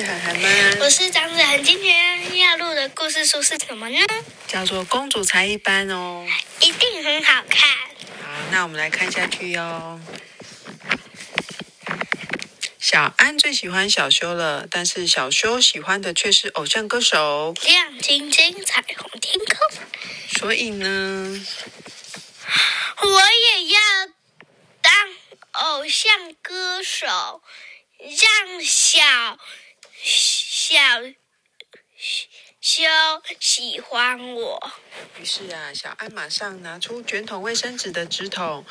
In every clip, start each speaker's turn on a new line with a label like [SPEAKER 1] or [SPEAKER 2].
[SPEAKER 1] 是涵涵吗？
[SPEAKER 2] 我是张子涵，今天要录的故事书是什么呢？
[SPEAKER 1] 叫做《公主才一般》哦。
[SPEAKER 2] 一定很好看。
[SPEAKER 1] 好，那我们来看下去哟。小安最喜欢小修了，但是小修喜欢的却是偶像歌手。
[SPEAKER 2] 亮晶晶，彩虹天空。
[SPEAKER 1] 所以呢，
[SPEAKER 2] 我也要当偶像歌手，让小小修喜欢我。
[SPEAKER 1] 于是啊，小安马上拿出卷筒卫生纸的纸筒，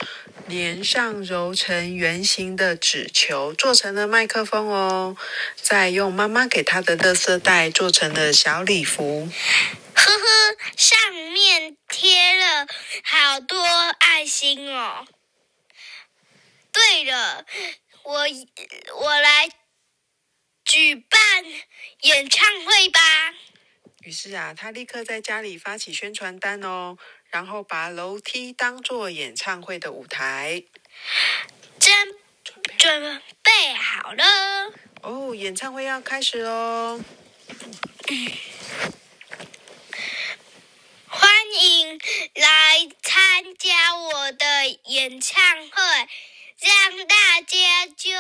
[SPEAKER 1] 连上揉成圆形的纸球，做成了麦克风哦。再用妈妈给他的垃圾袋做成了小礼服。
[SPEAKER 2] 呵呵，上面贴了好多爱心哦。对了，我我来举办演唱会吧。
[SPEAKER 1] 于是啊，他立刻在家里发起宣传单哦，然后把楼梯当做演唱会的舞台。
[SPEAKER 2] 真准备好了
[SPEAKER 1] 哦，演唱会要开始喽！
[SPEAKER 2] 欢迎来参加我的演唱会，让大家就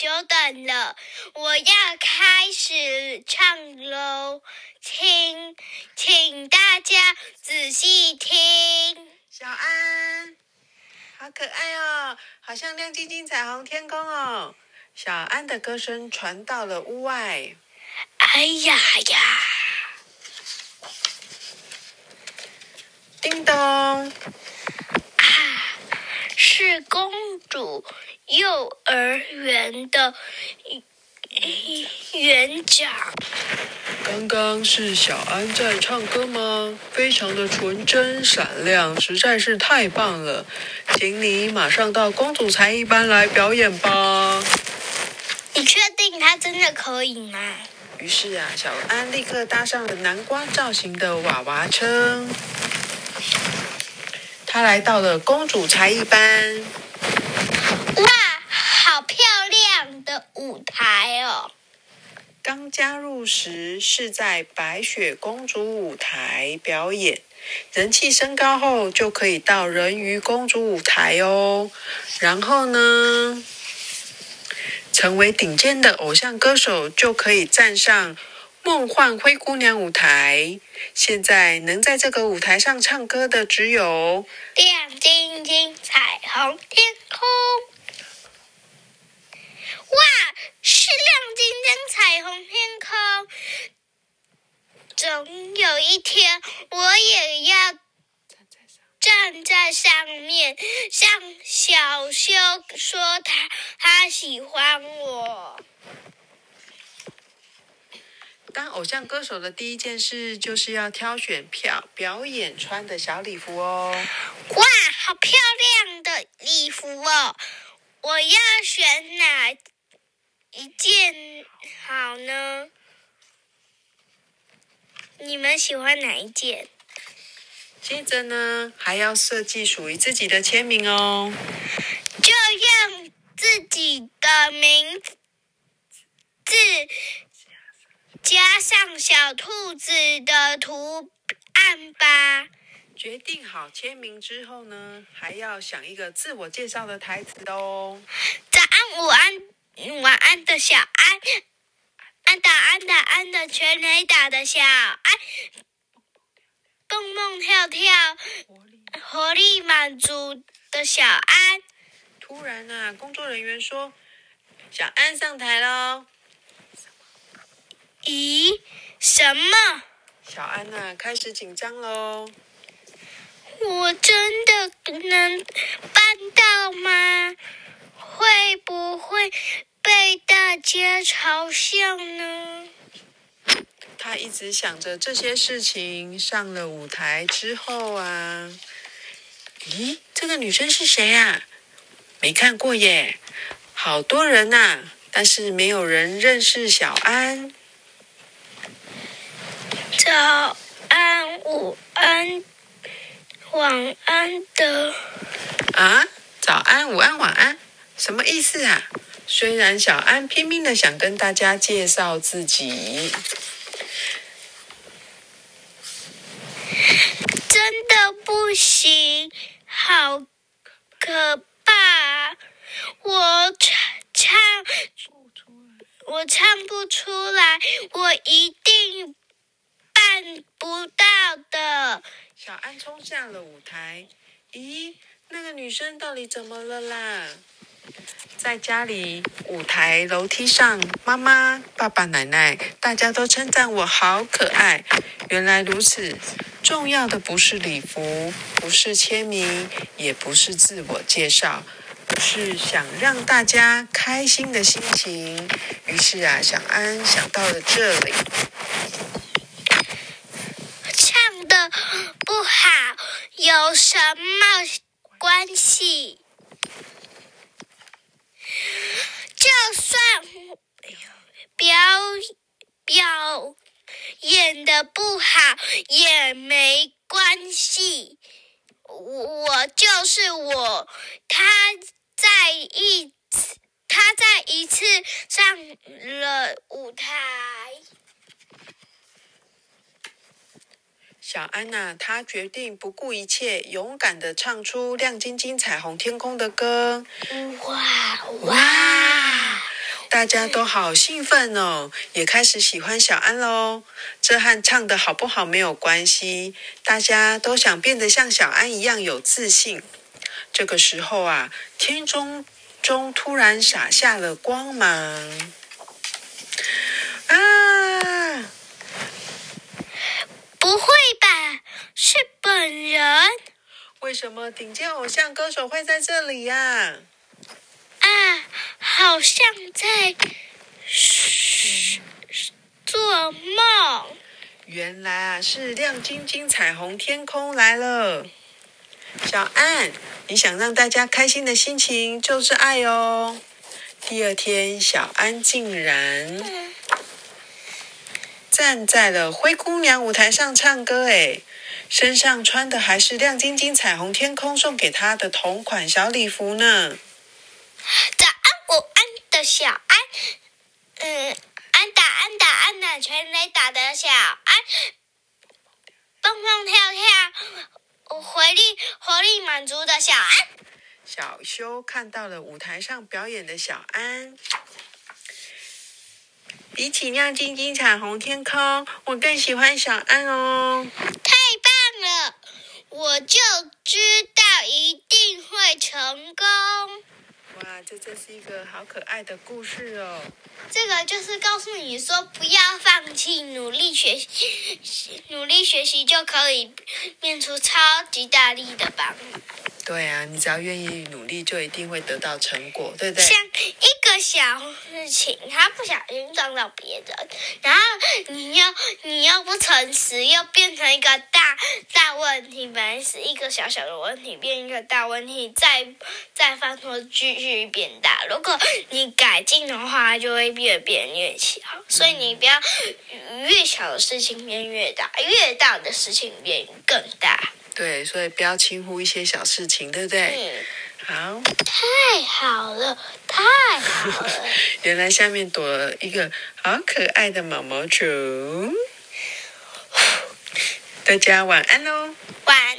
[SPEAKER 2] 久等了，我要开始唱喽，请请大家仔细听。
[SPEAKER 1] 小安，好可爱哦，好像亮晶晶彩虹天空哦。小安的歌声传到了屋外。
[SPEAKER 2] 哎呀呀！
[SPEAKER 1] 叮咚！啊，
[SPEAKER 2] 是公主幼儿园的园长。
[SPEAKER 1] 刚刚是小安在唱歌吗？非常的纯真闪亮，实在是太棒了！请你马上到公主才艺班来表演吧。
[SPEAKER 2] 你确定他真的可以吗？
[SPEAKER 1] 于是啊，小安立刻搭上了南瓜造型的娃娃车。他来到了公主才艺班。
[SPEAKER 2] 哇，好漂亮的舞台哦！
[SPEAKER 1] 刚加入时是在白雪公主舞台表演，人气升高后就可以到人鱼公主舞台哦。然后呢？成为顶尖的偶像歌手，就可以站上梦幻灰姑娘舞台。现在能在这个舞台上唱歌的，只有
[SPEAKER 2] 亮晶晶彩虹天空。哇，是亮晶晶彩虹天空！总有一天，我也要。站在上面，向小修说他他喜欢我。
[SPEAKER 1] 当偶像歌手的第一件事，就是要挑选表表演穿的小礼服哦。
[SPEAKER 2] 哇，好漂亮的礼服哦！我要选哪一件好呢？你们喜欢哪一件？
[SPEAKER 1] 接着呢，还要设计属于自己的签名哦，
[SPEAKER 2] 就用自己的名字加上小兔子的图案吧。
[SPEAKER 1] 决定好签名之后呢，还要想一个自我介绍的台词哦。
[SPEAKER 2] 早安，午安，晚安的小安，安打安打安的全雷打的小安。蹦蹦跳跳，活力满足的小安。
[SPEAKER 1] 突然啊，工作人员说：“小安上台喽。”
[SPEAKER 2] 咦，什么？
[SPEAKER 1] 小安娜，开始紧张喽。
[SPEAKER 2] 我真的能办到吗？会不会被大家嘲笑呢？
[SPEAKER 1] 他一直想着这些事情。上了舞台之后啊，咦，这个女生是谁啊？没看过耶，好多人呐，但是没有人认识小安。
[SPEAKER 2] 早安，午安，晚安的。
[SPEAKER 1] 啊，早安，午安，晚安，什么意思啊？虽然小安拼命的想跟大家介绍自己，
[SPEAKER 2] 真的不行，好可怕！我唱唱，我唱不出来，我一定看不到的。
[SPEAKER 1] 小安冲下了舞台。咦，那个女生到底怎么了啦？在家里舞台楼梯上，妈妈、爸爸、奶奶，大家都称赞我好可爱。原来如此，重要的不是礼服，不是签名，也不是自我介绍，是想让大家开心的心情。于是啊，小安想到了这里。
[SPEAKER 2] 唱的不好有什么关系？就算表表演的不好也没关系，我就是我。他在一次，他在一次上了舞台。
[SPEAKER 1] 小安娜，她决定不顾一切，勇敢的唱出亮晶晶彩虹天空的歌。
[SPEAKER 2] 哇哇！
[SPEAKER 1] 大家都好兴奋哦，也开始喜欢小安喽。这和唱的好不好没有关系，大家都想变得像小安一样有自信。这个时候啊，天中中突然洒下了光芒。啊！
[SPEAKER 2] 不会吧？是本人？
[SPEAKER 1] 为什么顶尖偶像歌手会在这里呀？
[SPEAKER 2] 啊，好像在做梦。
[SPEAKER 1] 原来啊，是亮晶晶彩虹天空来了。小安，你想让大家开心的心情就是爱哦。第二天，小安竟然站在了灰姑娘舞台上唱歌，诶，身上穿的还是亮晶晶彩虹天空送给他的同款小礼服呢。
[SPEAKER 2] 早安，午安的小安，嗯，安打安打安打全垒打的小安，蹦蹦跳跳，活力活力满足的小安。
[SPEAKER 1] 小修看到了舞台上表演的小安，比起亮晶晶彩虹天空，我更喜欢小安哦。
[SPEAKER 2] 就知道一定会成功。
[SPEAKER 1] 哇，这真是一个好可爱的故事哦！
[SPEAKER 2] 这个就是告诉你说，不要放弃，努力学习，努力学习就可以变出超级大力的棒。
[SPEAKER 1] 对啊，你只要愿意努力，就一定会得到成果，对不对？
[SPEAKER 2] 像一个小事情，他不小心撞到别人，然后你又你又不诚实，又变成一个大大问题。本来是一个小小的问题，变一个大问题，再再犯错，继续变大。如果你改进的话，就会越变越小。所以你不要越小的事情变越大，越大的事情变更大。
[SPEAKER 1] 对，所以不要轻忽一些小事情，对不对？好，
[SPEAKER 2] 太好了，
[SPEAKER 1] 原来下面躲了一个好可爱的毛毛虫。大家晚安喽。
[SPEAKER 2] 晚